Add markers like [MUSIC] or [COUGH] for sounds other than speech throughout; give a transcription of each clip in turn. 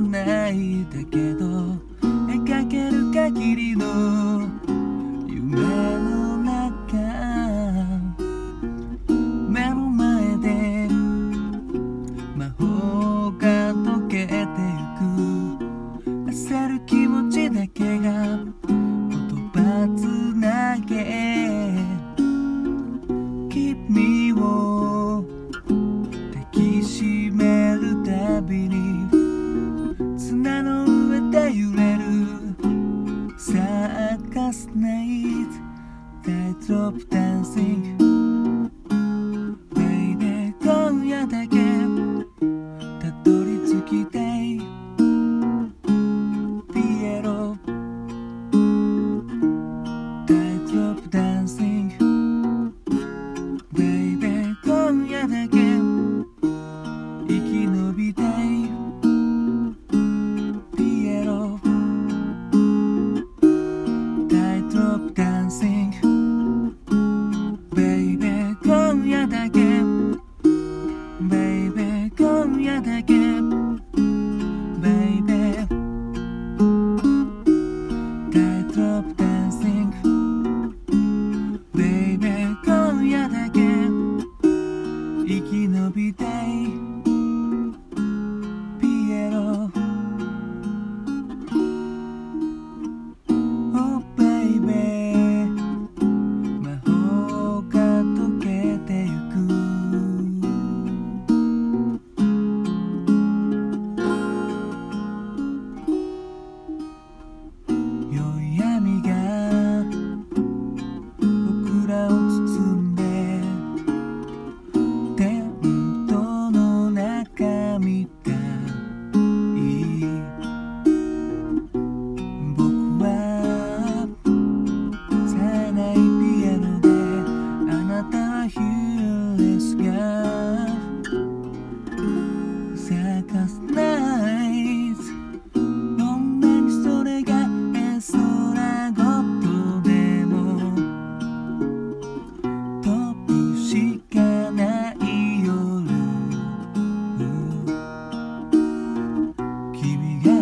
ないだけど描ける限りの and think TV.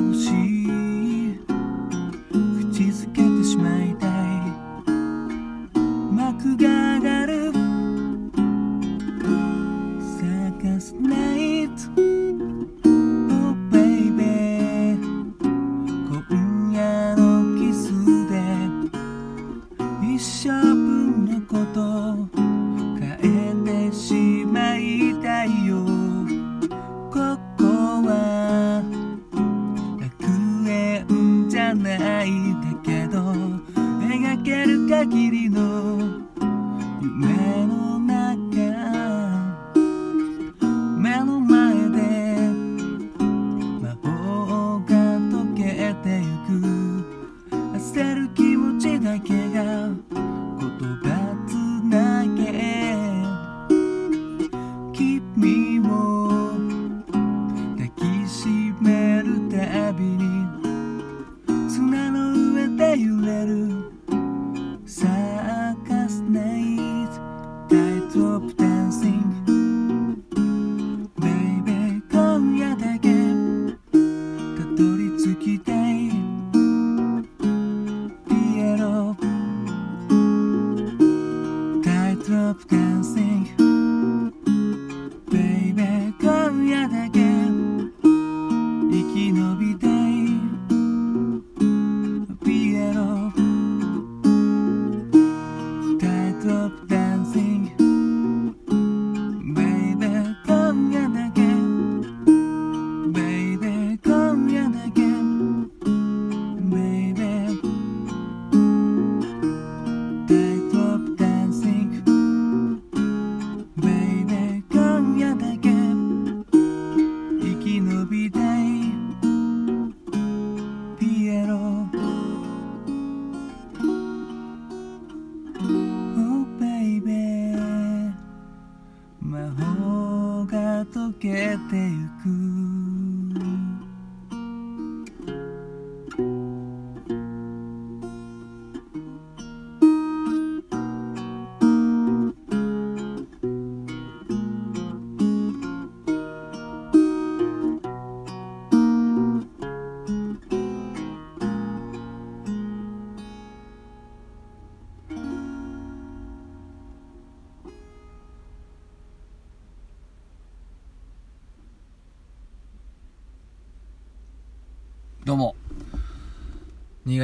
君を。抱きしめるたびに。砂の上で揺れる。サーカスナイトタイトップダンシングベイベー今夜だけ。たどり着きたい。けてゆく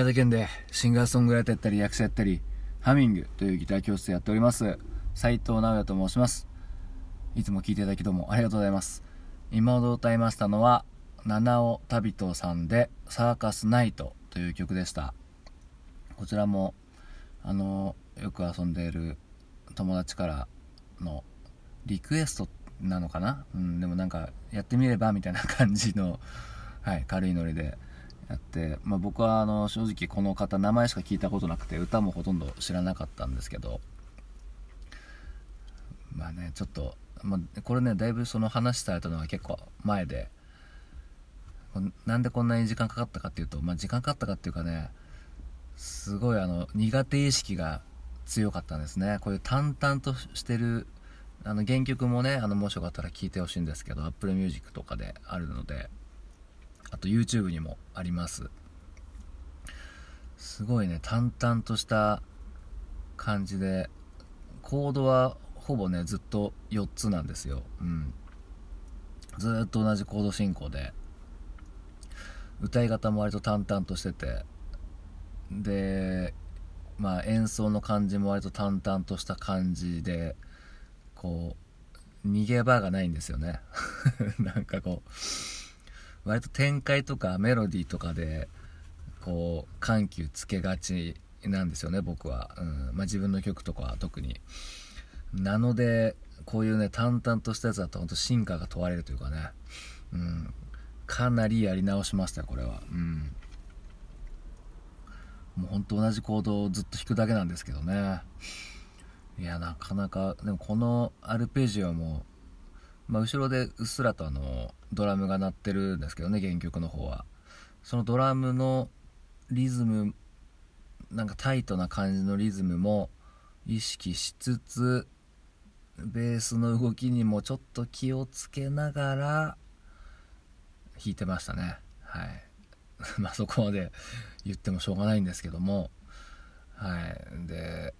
潟県でシンガーソングライターやったり役者やったりハミングというギター教室やっております。斉藤直也と申します。いつも聴いていただきどうもありがとうございます。今ほど歌いましたのは七尾旅人さんでサーカスナイトという曲でした。こちらもあのよく遊んでいる友達からのリクエストなのかな、うん、でもなんかやってみればみたいな感じのはい、軽いノリで。やって、まあ、僕はあの正直この方名前しか聞いたことなくて歌もほとんど知らなかったんですけどまあねちょっと、まあ、これねだいぶその話されたのは結構前でなんでこんなに時間かかったかっていうと、まあ、時間かかったかっていうかねすごいあの苦手意識が強かったんですね。こういう淡々としてるあの原曲もねあのもしよかったら聴いてほしいんですけど Apple Music とかであるので。と YouTube にもあります。すごいね淡々とした感じでコードはほぼねずっと4つなんですよ。うん。ずっと同じコード進行で歌い方も割と淡々としててでまあ演奏の感じも割と淡々とした感じでこう逃げ場がないんですよね。[LAUGHS] なんかこう割と展開とかメロディーとかでこう緩急つけがちなんですよね僕は、うん。まあ、自分の曲とかは特に。なのでこういうね淡々としたやつだと本当進化が問われるというかね、うん、かなりやり直しましたよこれは。うん。もうほんと同じコードをずっと弾くだけなんですけどね。いやなかなかでもこのアルペジオもまあ、後ろでうっすらとあのドラムが鳴ってるんですけどね原曲の方は。そのドラムのリズムなんかタイトな感じのリズムも意識しつつベースの動きにもちょっと気をつけながら弾いてましたね。はい。[LAUGHS] まあそこまで言ってもしょうがないんですけども。はい。で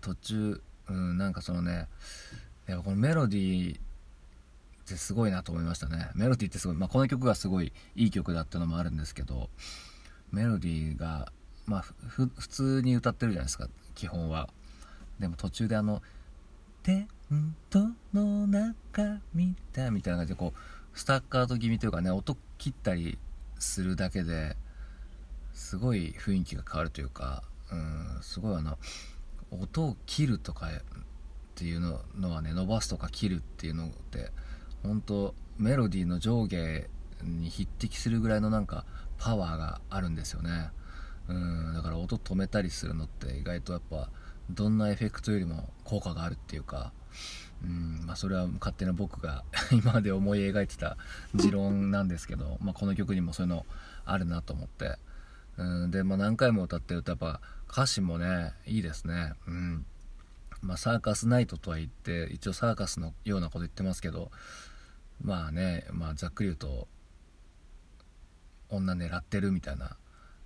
途中うんなんかそのねやっぱこのメロディーってすごいなと思いましたね。メロディーってすごい、まあ、この曲がすごいいい曲だってのもあるんですけどメロディーがまあ普通に歌ってるじゃないですか基本は。でも途中であの「テントの中見た」みたいな感じでこうスタッカート気味というかね音切ったりするだけですごい雰囲気が変わるというかうんすごいあの音を切るとかっていうのはね伸ばすとか切るっていうのって本当メロディーの上下に匹敵するぐらいのなんかパワーがあるんですよね。うんだから音止めたりするのって意外とやっぱどんなエフェクトよりも効果があるっていうかうんまあ、それは勝手な僕が [LAUGHS] 今まで思い描いてた持論なんですけど、まあ、この曲にもそういうのあるなと思って。うんで、まあ、何回も歌ってるとやっぱ歌詞もねいいですね。うん。まあ、サーカスナイトとは言って一応サーカスのようなこと言ってますけどまあね、まあ、ざっくり言うと女狙ってるみたいな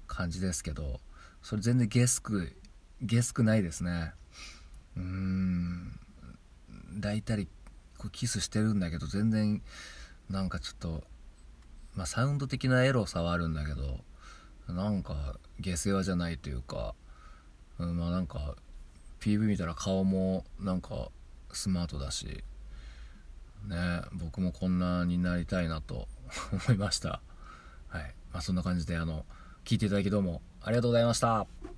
感じですけどそれ全然ゲスクゲスクないですね。うーん。抱いたりこうキスしてるんだけど全然なんかちょっとまあサウンド的なエロさはあるんだけどなんか下世話じゃないというか、うん、まあなんか PV 見たら顔もなんかスマートだしね僕もこんなになりたいなと [LAUGHS] 思いました。はい。まあそんな感じであの聞いていただきどうもありがとうございました。